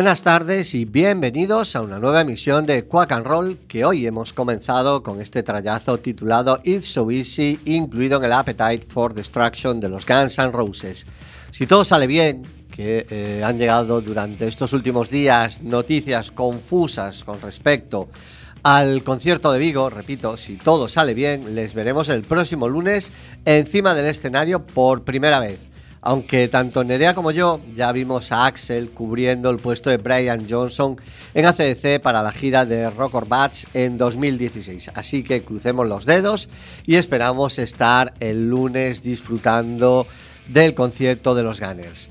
Buenas tardes y bienvenidos a una nueva emisión de Quack and Roll que hoy hemos comenzado con este trayazo titulado It's So Easy, incluido en el Appetite for Destruction de los Guns N' Roses. Si todo sale bien, que eh, han llegado durante estos últimos días noticias confusas con respecto al concierto de Vigo, repito, si todo sale bien, les veremos el próximo lunes encima del escenario por primera vez. Aunque tanto Nerea como yo ya vimos a Axel cubriendo el puesto de Brian Johnson en ACDC para la gira de Rock Bats en 2016. Así que crucemos los dedos y esperamos estar el lunes disfrutando del concierto de los Gunners.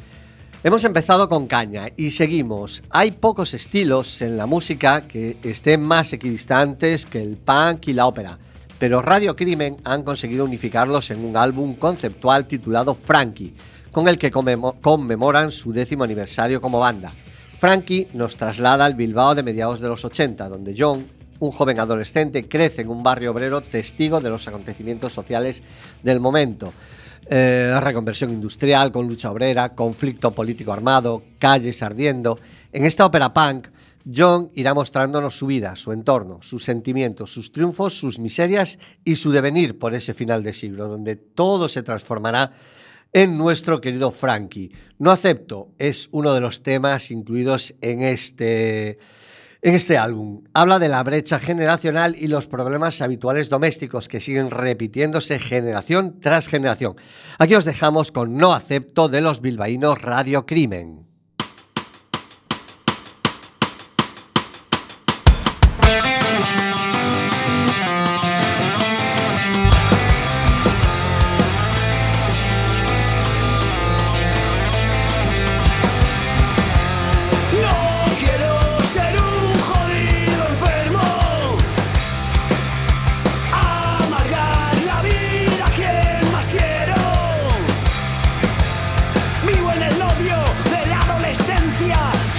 Hemos empezado con caña y seguimos. Hay pocos estilos en la música que estén más equidistantes que el punk y la ópera, pero Radio Crimen han conseguido unificarlos en un álbum conceptual titulado Frankie, con el que conmemo- conmemoran su décimo aniversario como banda. Frankie nos traslada al Bilbao de mediados de los 80, donde John Un joven adolescente crece en un barrio obrero testigo de los acontecimientos sociales del momento. Eh, reconversión industrial con lucha obrera, conflicto político armado, calles ardiendo. En esta ópera punk, John irá mostrándonos su vida, su entorno, sus sentimientos, sus triunfos, sus miserias y su devenir por ese final de siglo, donde todo se transformará en nuestro querido Frankie. No acepto es uno de los temas incluidos en este en este álbum. Habla de la brecha generacional y los problemas habituales domésticos que siguen repitiéndose generación tras generación. Aquí os dejamos con No acepto de los bilbaínos Radio Crimen.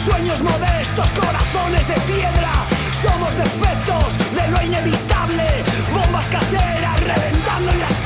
Sueños modestos, corazones de piedra. Somos defectos de lo inevitable. Bombas caseras reventando en las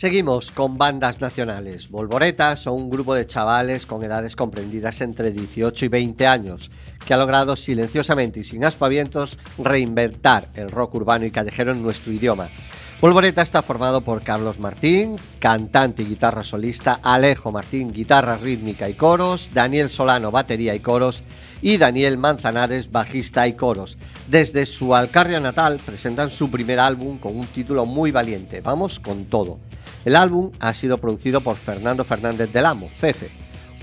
Seguimos con bandas nacionales. Volvoreta son un grupo de chavales con edades comprendidas entre 18 y 20 años que ha logrado silenciosamente y sin aspavientos reinventar el rock urbano y callejero en nuestro idioma. Volvoreta está formado por Carlos Martín, cantante y guitarra solista, Alejo Martín, guitarra rítmica y coros, Daniel Solano, batería y coros y Daniel Manzanares, bajista y coros. Desde su Alcarria natal presentan su primer álbum con un título muy valiente, Vamos con todo. El álbum ha sido producido por Fernando Fernández del Amo, Fefe,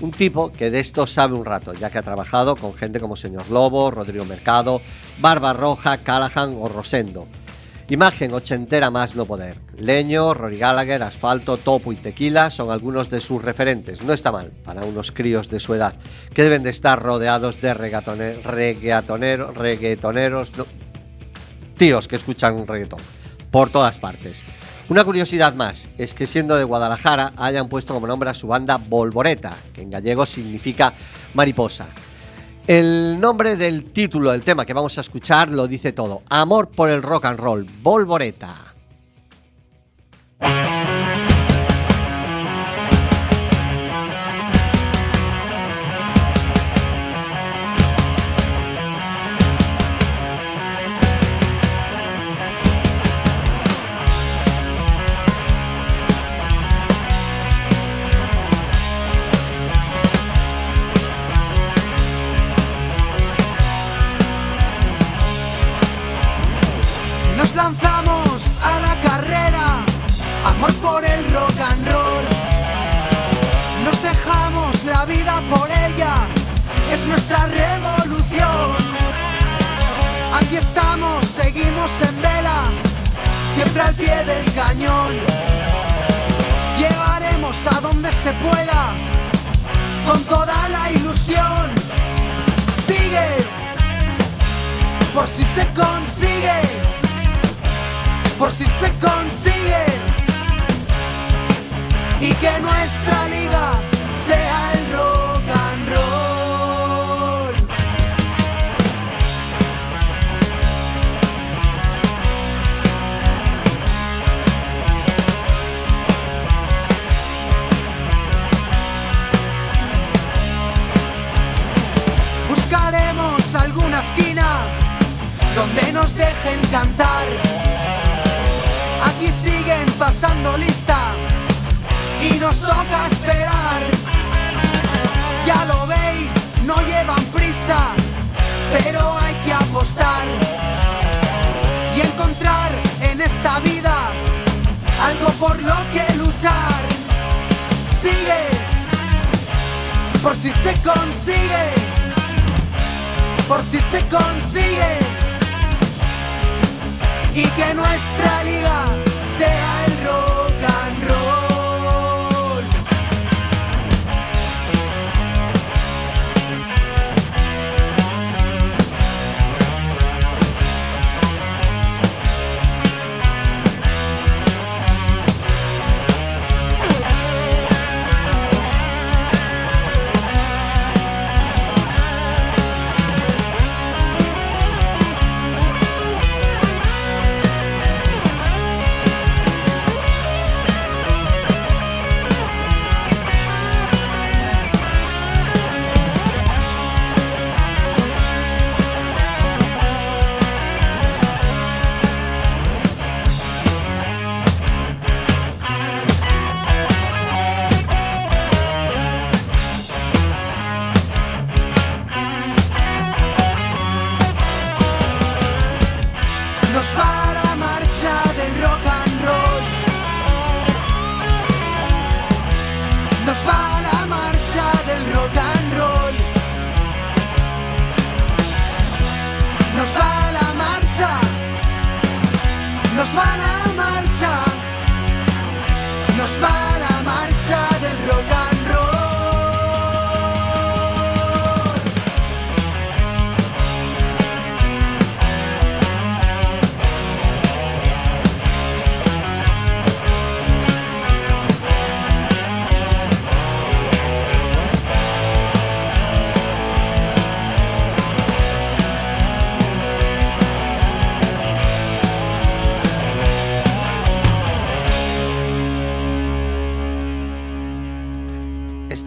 un tipo que de esto sabe un rato, ya que ha trabajado con gente como Señor Lobo, Rodrigo Mercado, Barba Roja, Callahan o Rosendo. Imagen ochentera más no poder. Leño, Rory Gallagher, Asfalto, Topo y Tequila son algunos de sus referentes. No está mal para unos críos de su edad, que deben de estar rodeados de reggaetoneros, reggaetoneros, tíos que escuchan reggaetón por todas partes. Una curiosidad más es que siendo de Guadalajara hayan puesto como nombre a su banda Volvoreta, que en gallego significa mariposa. El nombre del título del tema que vamos a escuchar lo dice todo. Amor por el rock and roll, Volvoreta. Siempre al pie del cañón. Llegaremos a donde se pueda, con toda la ilusión. Sigue, por si se consigue, por si se consigue. Y que nuestra liga sea el rock Alguna esquina donde nos dejen cantar. Aquí siguen pasando lista y nos toca esperar. Ya lo veis, no llevan prisa, pero hay que apostar y encontrar en esta vida algo por lo que luchar. Sigue, por si se consigue, por si se consigue y que nuestra liga sea el rock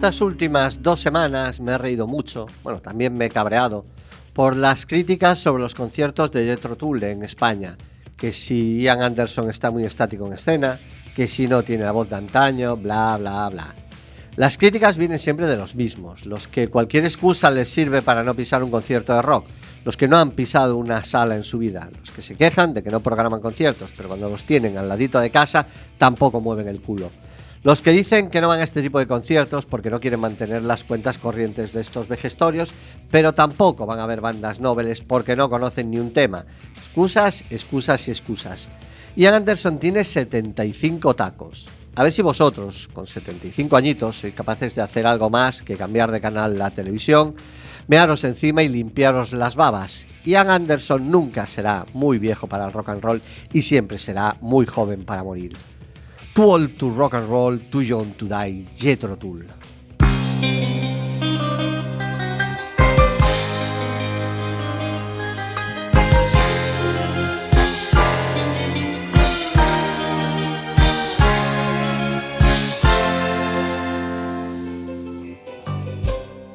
Estas últimas dos semanas me he reído mucho, bueno, también me he cabreado, por las críticas sobre los conciertos de Jethro Tull en España, que si Ian Anderson está muy estático en escena, que si no tiene la voz de antaño, bla, bla, bla. Las críticas vienen siempre de los mismos, los que cualquier excusa les sirve para no pisar un concierto de rock, los que no han pisado una sala en su vida, los que se quejan de que no programan conciertos, pero cuando los tienen al ladito de casa tampoco mueven el culo. Los que dicen que no van a este tipo de conciertos porque no quieren mantener las cuentas corrientes de estos vejestorios, pero tampoco van a ver bandas nobles porque no conocen ni un tema. Excusas, excusas y excusas. Ian Anderson tiene 75 tacos. A ver si vosotros, con 75 añitos, sois capaces de hacer algo más que cambiar de canal la televisión, mearos encima y limpiaros las babas. Ian Anderson nunca será muy viejo para el rock and roll y siempre será muy joven para morir. Too old to rock and roll, too young to die, Jethro Tull.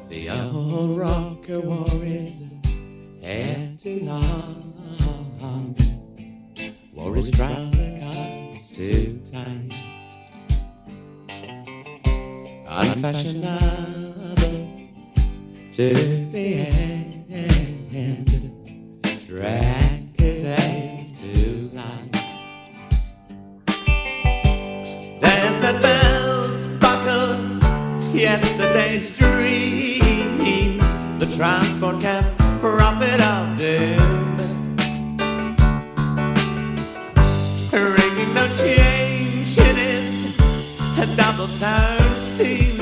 The old rocker wore his hair too long, wore his is too tight. Unfashionable to the end. Drag is a too light. Dance at bells buckle yesterday's dreams. The transport can. sometimes see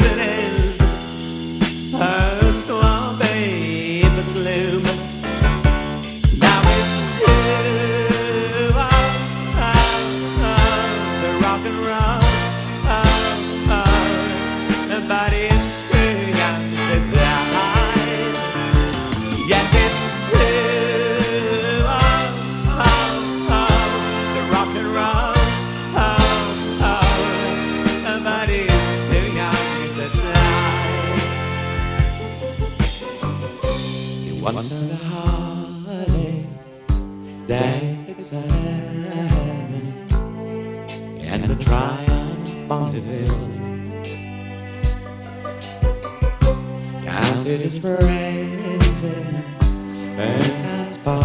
Mandeville. Counted his praises and times far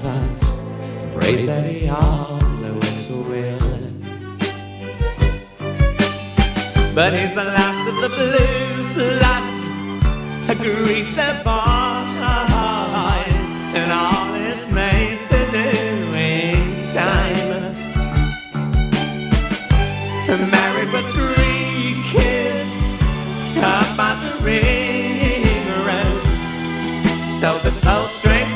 clocks, praise that he always will. But he's the last of the blue bloods, a greaser bond. Married with three kids. The ring. So the soul strength.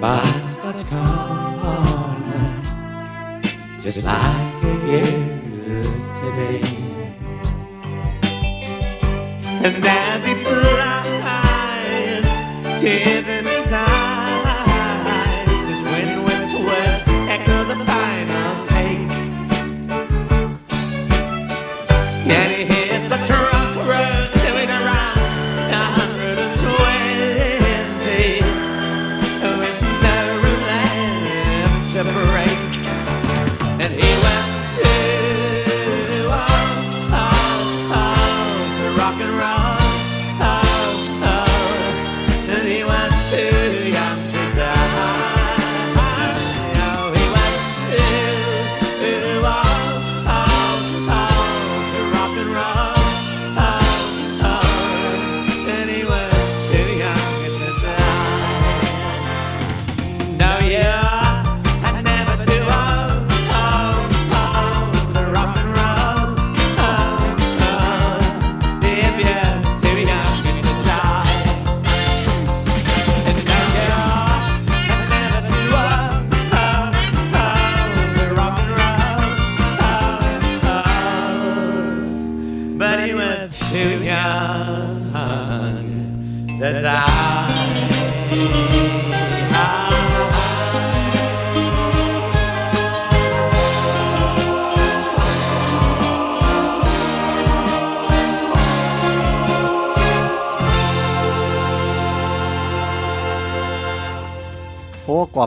but it's got to come just like it used to be. And as he flies, tears.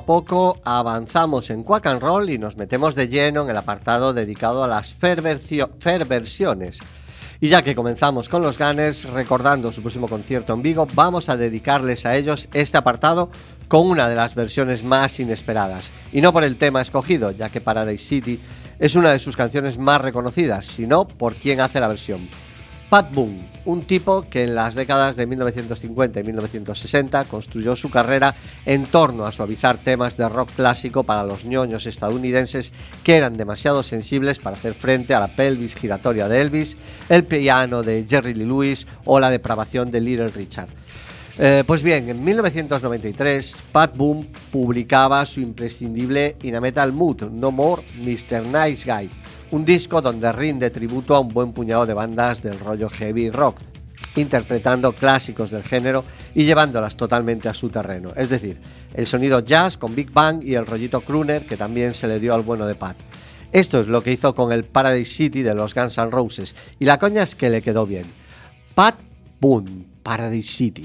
poco avanzamos en Quack and Roll y nos metemos de lleno en el apartado dedicado a las Ferversiones. Y ya que comenzamos con los Gunners, recordando su próximo concierto en Vigo, vamos a dedicarles a ellos este apartado con una de las versiones más inesperadas. Y no por el tema escogido, ya que Paradise City es una de sus canciones más reconocidas, sino por quien hace la versión. Pat Boone, un tipo que en las décadas de 1950 y 1960 construyó su carrera en torno a suavizar temas de rock clásico para los ñoños estadounidenses que eran demasiado sensibles para hacer frente a la pelvis giratoria de Elvis, el piano de Jerry Lee Lewis o la depravación de Little Richard. Eh, pues bien, en 1993, Pat Boone publicaba su imprescindible In a Metal Mood, No More Mr. Nice Guy, un disco donde rinde tributo a un buen puñado de bandas del rollo heavy rock, interpretando clásicos del género y llevándolas totalmente a su terreno, es decir, el sonido jazz con Big Bang y el rollito crooner que también se le dio al bueno de Pat. Esto es lo que hizo con el Paradise City de los Guns N' Roses, y la coña es que le quedó bien. Pat Boone, Paradise City.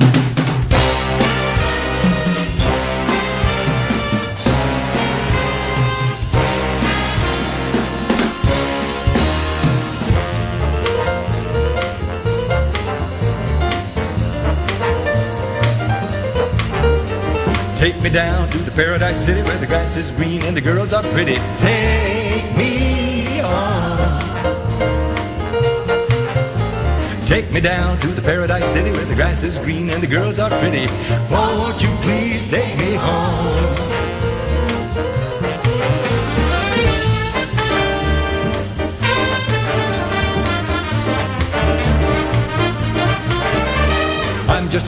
Take me down to the paradise city where the grass is green and the girls are pretty. Take me on. Take me down to the paradise city where the grass is green and the girls are pretty. Won't you please take me home?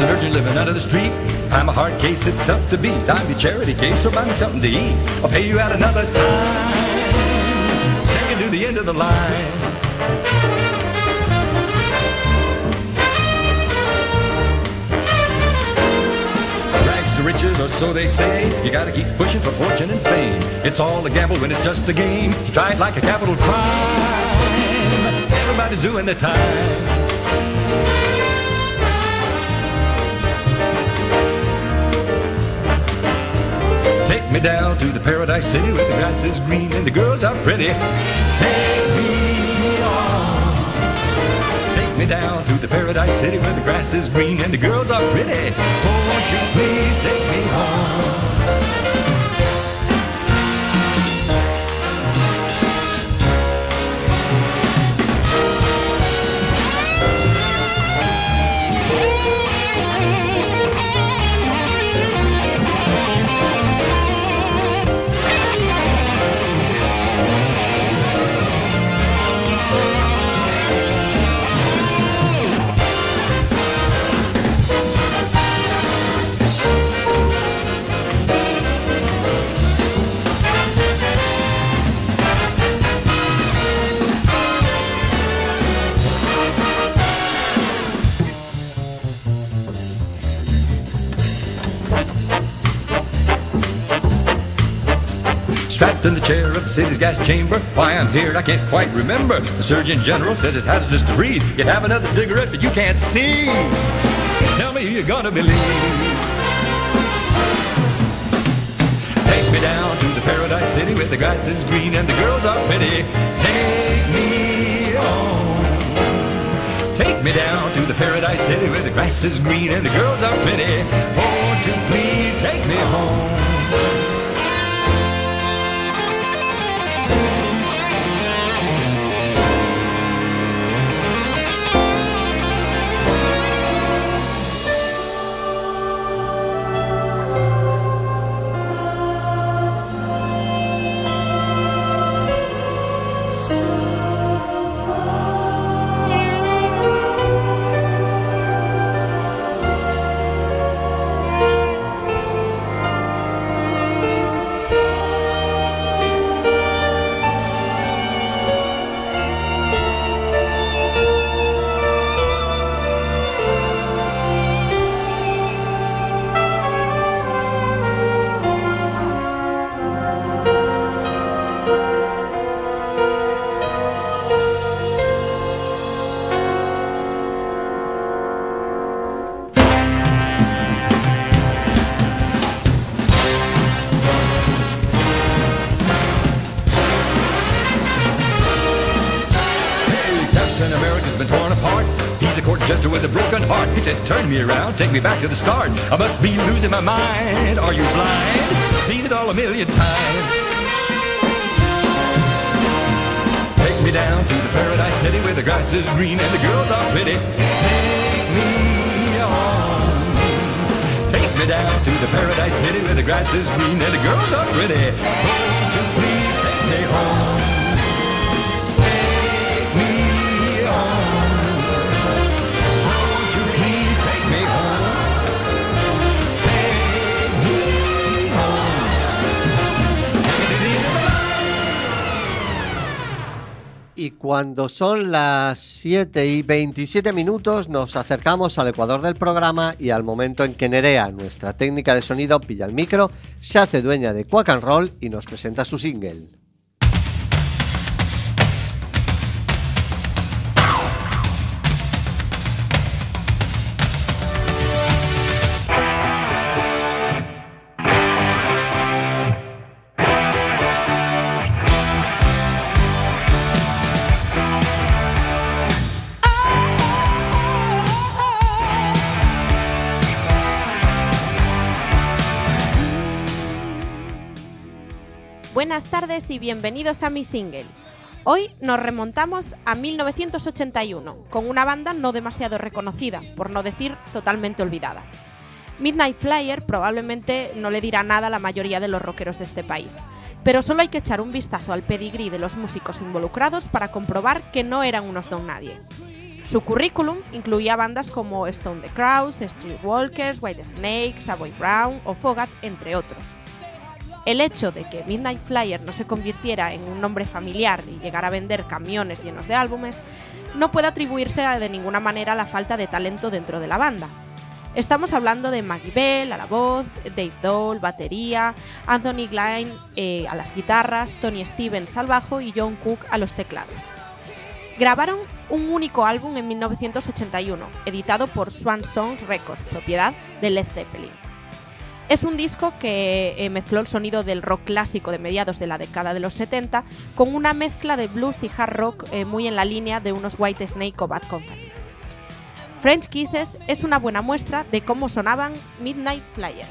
Just an urchin living under the street. I'm a hard case that's tough to beat. I'm your charity case, so buy me something to eat. I'll pay you out another time. Take it to the end of the line. Rags to riches, or so they say. You gotta keep pushing for fortune and fame. It's all a gamble when it's just a game. You try it like a capital crime. Everybody's doing their time. Take me down to the paradise city where the grass is green and the girls are pretty. Take me on. Take me down to the paradise city where the grass is green and the girls are pretty. Oh, Won't you please take me home? Strapped in the chair of the city's gas chamber. Why I'm here, I can't quite remember. The Surgeon General says it's hazardous to breathe. You have another cigarette, but you can't see. Tell me who you're gonna believe. Take me down to the paradise city where the grass is green and the girls are pretty. Take me on. Take me down to the paradise city where the grass is green and the girls are pretty. Won't you please take me home? Take me back to the start. I must be losing my mind. Are you blind? Seen it all a million times. Take me down to the paradise city where the grass is green and the girls are pretty. Take me on. Take me down to the paradise city where the grass is green and the girls are pretty. Won't you please take me home? Y cuando son las 7 y 27 minutos nos acercamos al ecuador del programa y al momento en que Nerea, nuestra técnica de sonido, pilla el micro, se hace dueña de Quack and Roll y nos presenta su single. Y bienvenidos a mi single. Hoy nos remontamos a 1981 con una banda no demasiado reconocida, por no decir totalmente olvidada. Midnight Flyer probablemente no le dirá nada a la mayoría de los rockeros de este país, pero solo hay que echar un vistazo al pedigrí de los músicos involucrados para comprobar que no eran unos don nadie. Su currículum incluía bandas como Stone the Crows, Streetwalkers, White Snake, Savoy Brown o Fogat, entre otros. El hecho de que Midnight Flyer no se convirtiera en un nombre familiar y llegara a vender camiones llenos de álbumes no puede atribuirse de ninguna manera a la falta de talento dentro de la banda. Estamos hablando de Maggie Bell a la voz, Dave Dole, batería, Anthony Gline eh, a las guitarras, Tony Stevens al bajo y John Cook a los teclados. Grabaron un único álbum en 1981, editado por Swan Song Records, propiedad de Led Zeppelin. Es un disco que eh, mezcló el sonido del rock clásico de mediados de la década de los 70 con una mezcla de blues y hard rock eh, muy en la línea de unos White Snake o Bad Company. French Kisses es una buena muestra de cómo sonaban Midnight Flyer.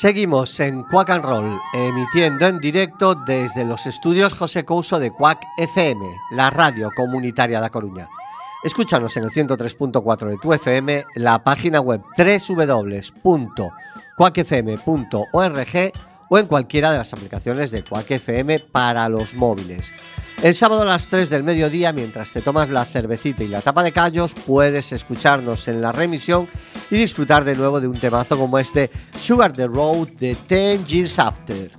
Seguimos en Quack and Roll, emitiendo en directo desde los estudios José Couso de Quack FM, la radio comunitaria de A Coruña. Escúchanos en el 103.4 de tu FM, la página web www.quackfm.org o en cualquiera de las aplicaciones de Quack FM para los móviles. El sábado a las 3 del mediodía, mientras te tomas la cervecita y la tapa de callos, puedes escucharnos en la remisión y disfrutar de nuevo de un temazo como este Sugar the Road de 10 Years After.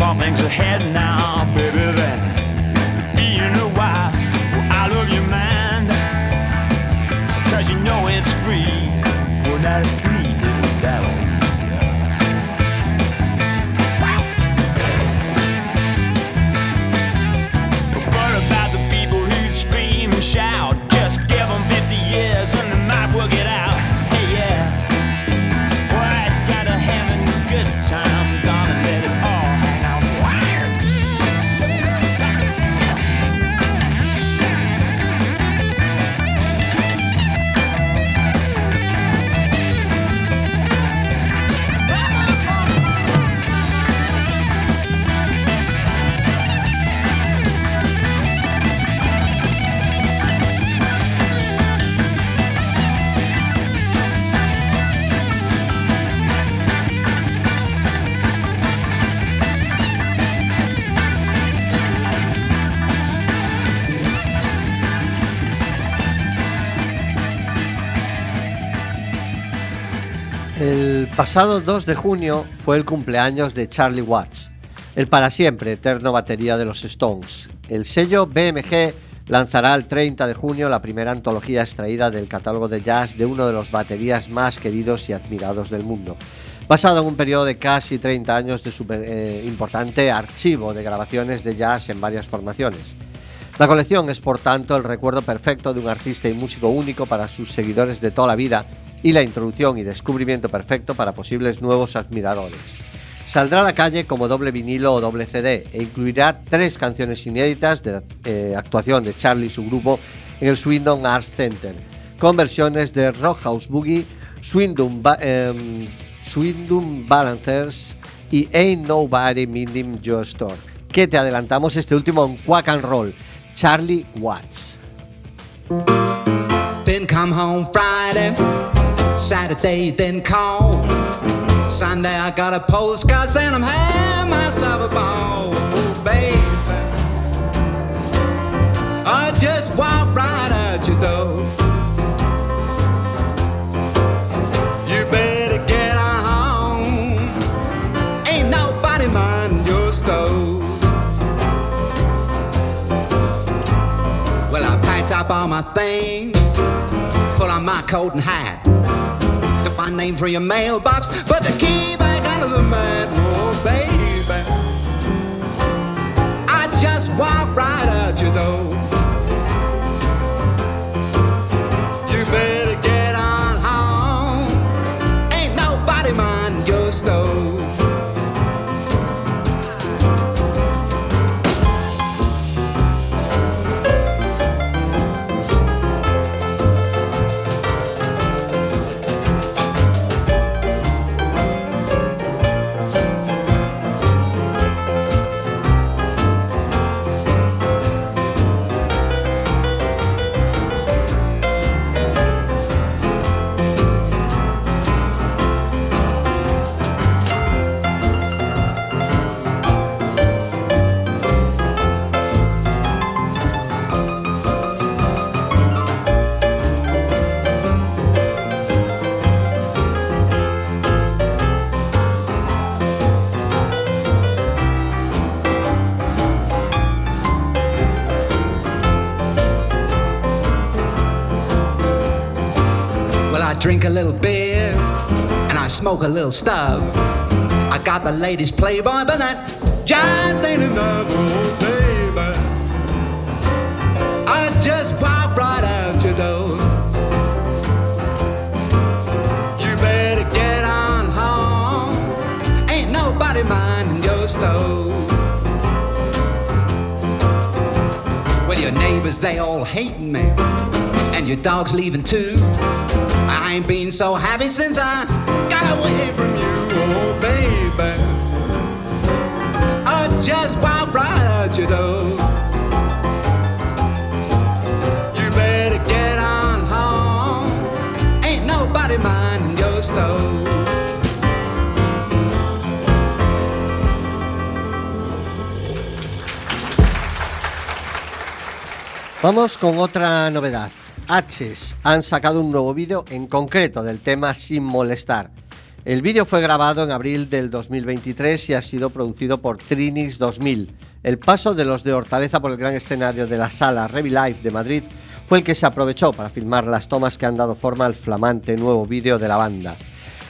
More things ahead now, baby, than being a wife. Well, I love your mind, cause you know it's free. Well, not free, little pasado 2 de junio fue el cumpleaños de Charlie Watts, el para siempre eterno batería de los Stones. El sello BMG lanzará el 30 de junio la primera antología extraída del catálogo de jazz de uno de los baterías más queridos y admirados del mundo, basado en un periodo de casi 30 años de su eh, importante archivo de grabaciones de jazz en varias formaciones. La colección es por tanto el recuerdo perfecto de un artista y músico único para sus seguidores de toda la vida y la introducción y descubrimiento perfecto para posibles nuevos admiradores. Saldrá a la calle como doble vinilo o doble CD e incluirá tres canciones inéditas de eh, actuación de Charlie y su grupo en el Swindon Arts Center, con versiones de Rockhouse Boogie, Swindon, em, Swindon Balancers y Ain't Nobody Minding Your Store, que te adelantamos este último en Quack and Roll, Charlie Watts. Saturday, then call. Sunday I got a postcard saying I'm having myself a ball, oh, baby. I just walk right out your door. You better get on home. Ain't nobody minding your stove. Well, I packed up all my things, put on my coat and hat. My name for your mailbox, but the key back under the mat. Oh, baby. I just walk right out your door. Smoke a little stub. I got the latest Playboy, but that just ain't enough, oh baby. I just walk right out your door. You better get on home. Ain't nobody minding your stove. Well, your neighbors, they all hating me. And your dog's leaving too. I ain't been so happy since I got away from you, oh baby. I just walked right your door. You better get on home. Ain't nobody minding your stove. Vamos con otra novedad. H's han sacado un nuevo vídeo en concreto del tema Sin Molestar. El vídeo fue grabado en abril del 2023 y ha sido producido por Trinix 2000. El paso de los de Hortaleza por el gran escenario de la sala Revilife de Madrid fue el que se aprovechó para filmar las tomas que han dado forma al flamante nuevo vídeo de la banda.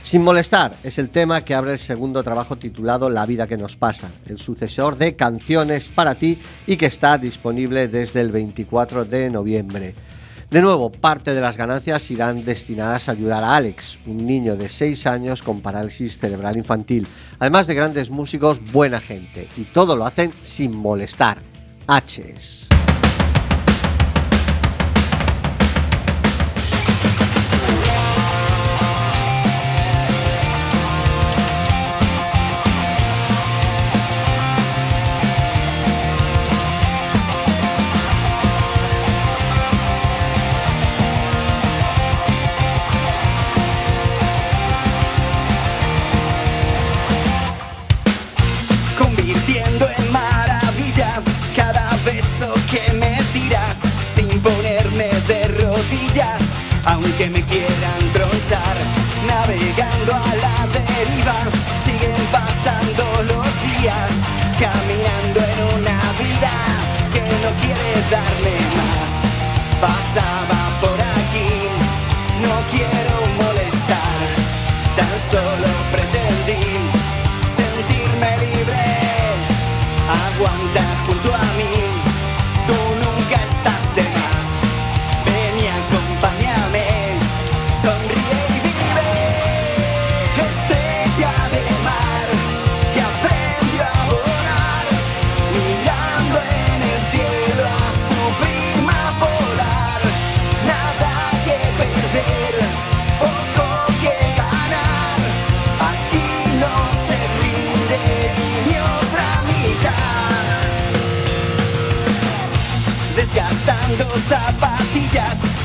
Sin molestar es el tema que abre el segundo trabajo titulado La vida que nos pasa, el sucesor de Canciones para ti y que está disponible desde el 24 de noviembre. De nuevo, parte de las ganancias irán destinadas a ayudar a Alex, un niño de 6 años con parálisis cerebral infantil, además de grandes músicos, buena gente, y todo lo hacen sin molestar. H's. Aunque me quieran tronchar, navegando a la deriva, siguen pasando los días,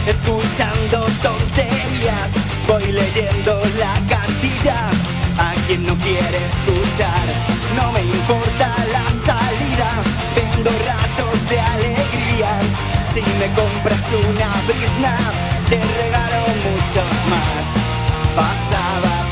escuchando tonterías, voy leyendo la cartilla. A quien no quiere escuchar, no me importa la salida, vendo ratos de alegría. compras una brizna, te regalo muchos más. Pasaba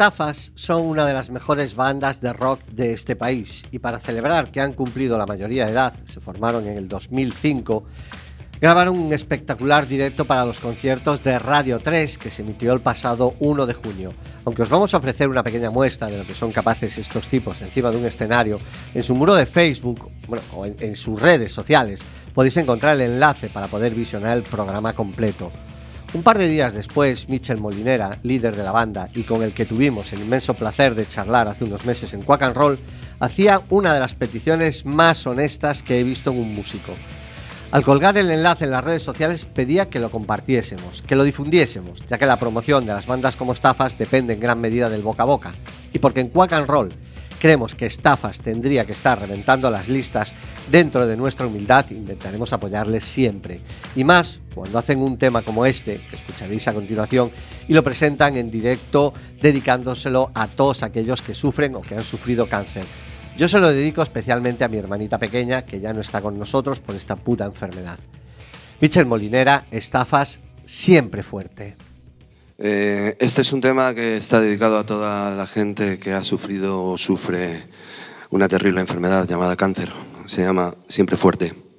Estafas son una de las mejores bandas de rock de este país y para celebrar que han cumplido la mayoría de edad, se formaron en el 2005, grabaron un espectacular directo para los conciertos de Radio 3 que se emitió el pasado 1 de junio. Aunque os vamos a ofrecer una pequeña muestra de lo que son capaces estos tipos encima de un escenario, en su muro de Facebook o en sus redes sociales podéis encontrar el enlace para poder visionar el programa completo. Un par de días después, Michel Molinera, líder de la banda y con el que tuvimos el inmenso placer de charlar hace unos meses en Quack and Roll, hacía una de las peticiones más honestas que he visto en un músico. Al colgar el enlace en las redes sociales pedía que lo compartiésemos, que lo difundiésemos, ya que la promoción de las bandas como Estafas depende en gran medida del boca a boca. Y porque en Quack and Roll creemos que Estafas tendría que estar reventando las listas, dentro de nuestra humildad intentaremos apoyarles siempre. Y más cuando hacen un tema como este, que escucharéis a continuación, y lo presentan en directo dedicándoselo a todos aquellos que sufren o que han sufrido cáncer. Yo se lo dedico especialmente a mi hermanita pequeña, que ya no está con nosotros por esta puta enfermedad. Michel Molinera, Estafas, siempre fuerte. Eh, este es un tema que está dedicado a toda la gente que ha sufrido o sufre una terrible enfermedad llamada cáncer. Se llama Siempre Fuerte.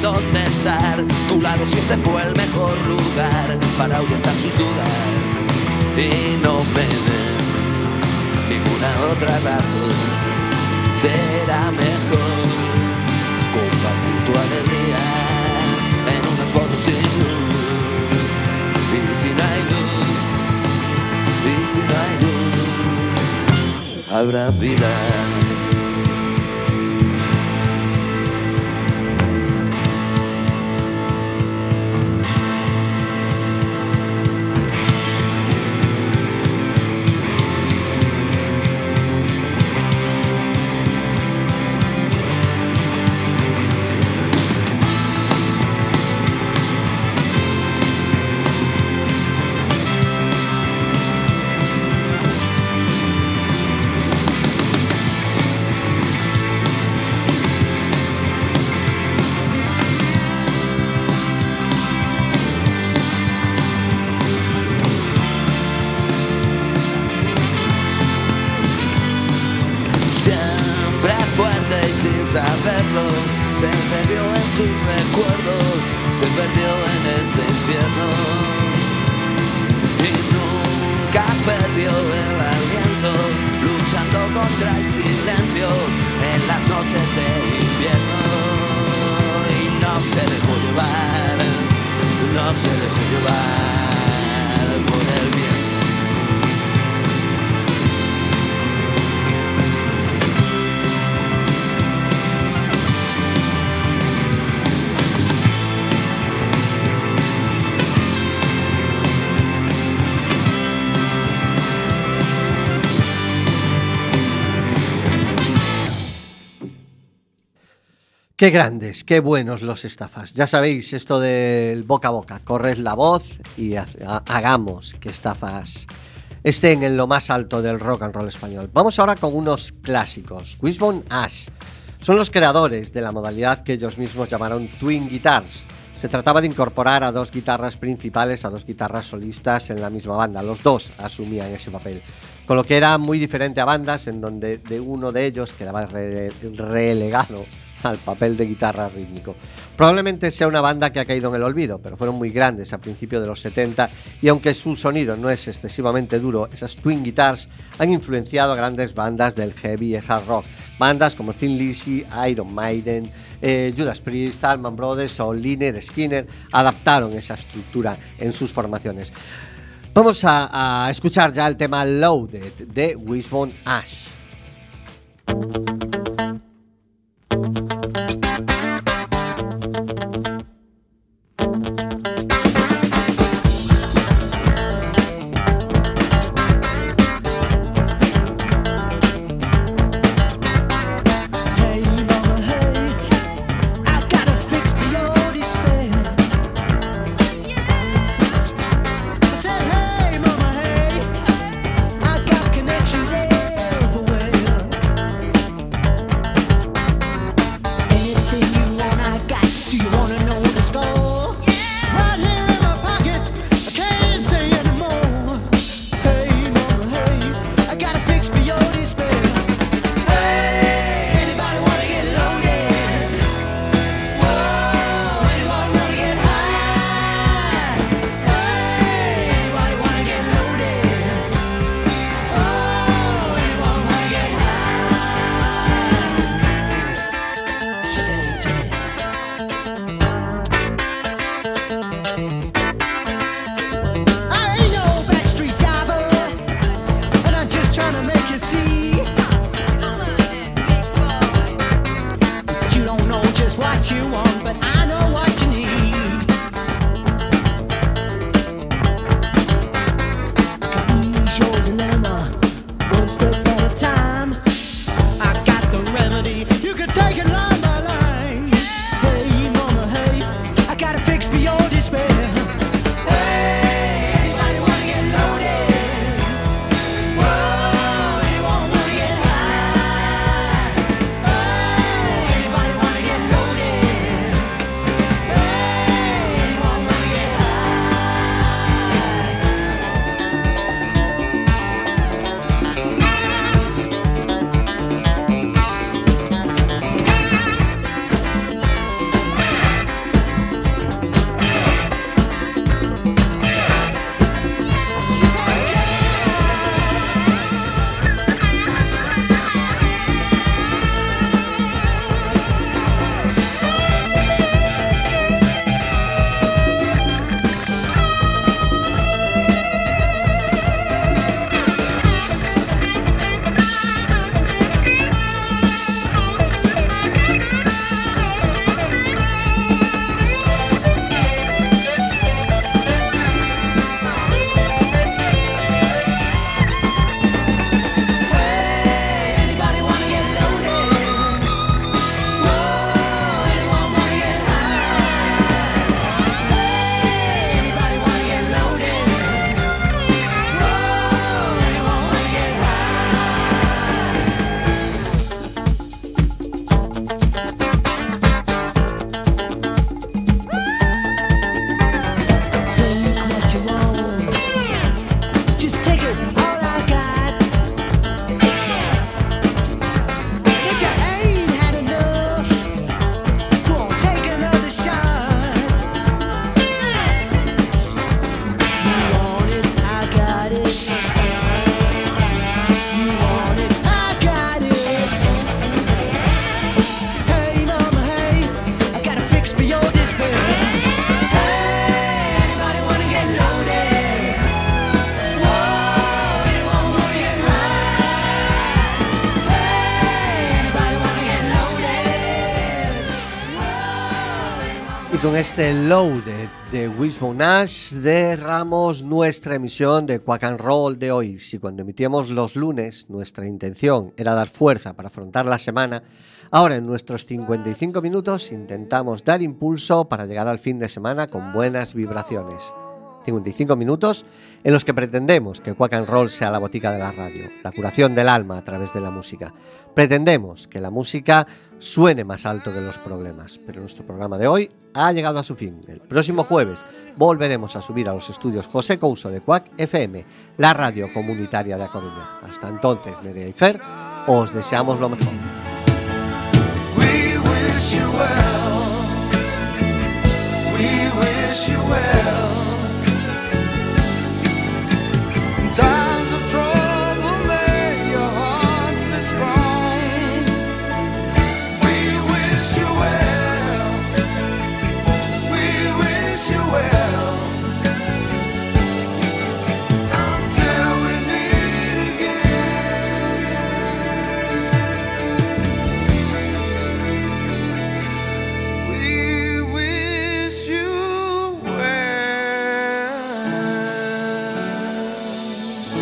En dónde estar. Tu lado siempre fue el mejor lugar para ahuyentar sus dudas. Y no me den ninguna otra razón. Será mejor compartir tu alegría en una foto sin luz. Y si no hay luz, y si no hay luz, habrá vida. Saberlo. Se perdió en sus recuerdos Se perdió en ese infierno. Y nunca perdió el aliento Luchando contra el silencio En las noches de invierno. Y no se dejó llevar No se dejó llevar Qué grandes, qué buenos los estafas. Ya sabéis, esto del boca a boca. Corred la voz y ha- ha- hagamos que estafas estén en lo más alto del rock and roll español. Vamos ahora con unos clásicos. Wishbone Ash. Son los creadores de la modalidad que ellos mismos llamaron Twin Guitars. Se trataba de incorporar a dos guitarras principales, a dos guitarras solistas en la misma banda. Los dos asumían ese papel. Con lo que era muy diferente a bandas en donde de uno de ellos quedaba re- relegado al papel de guitarra rítmico. Probablemente sea una banda que ha caído en el olvido, pero fueron muy grandes a principios de los 70 y aunque su sonido no es excesivamente duro, esas twin guitars han influenciado a grandes bandas del heavy y hard rock. Bandas como Thin Lizzy, Iron Maiden, eh, Judas Priest, Allman Brothers o Lynyrd Skinner adaptaron esa estructura en sus formaciones. Vamos a escuchar ya el tema Loaded de Wishbone Ash. Con este loaded de Wishbone Nash cerramos nuestra emisión de Quack and Roll de hoy. Si cuando emitíamos los lunes nuestra intención era dar fuerza para afrontar la semana, ahora en nuestros 55 minutos intentamos dar impulso para llegar al fin de semana con buenas vibraciones. 55 minutos en los que pretendemos que Quack and Roll sea la botica de la radio, la curación del alma a través de la música. Pretendemos que la música suene más alto que los problemas, pero nuestro programa de hoy ha llegado a su fin. El próximo jueves volveremos a subir a los estudios José Couso de Quack FM, la radio comunitaria de A. Hasta entonces, Nerea y Fer, os deseamos lo mejor.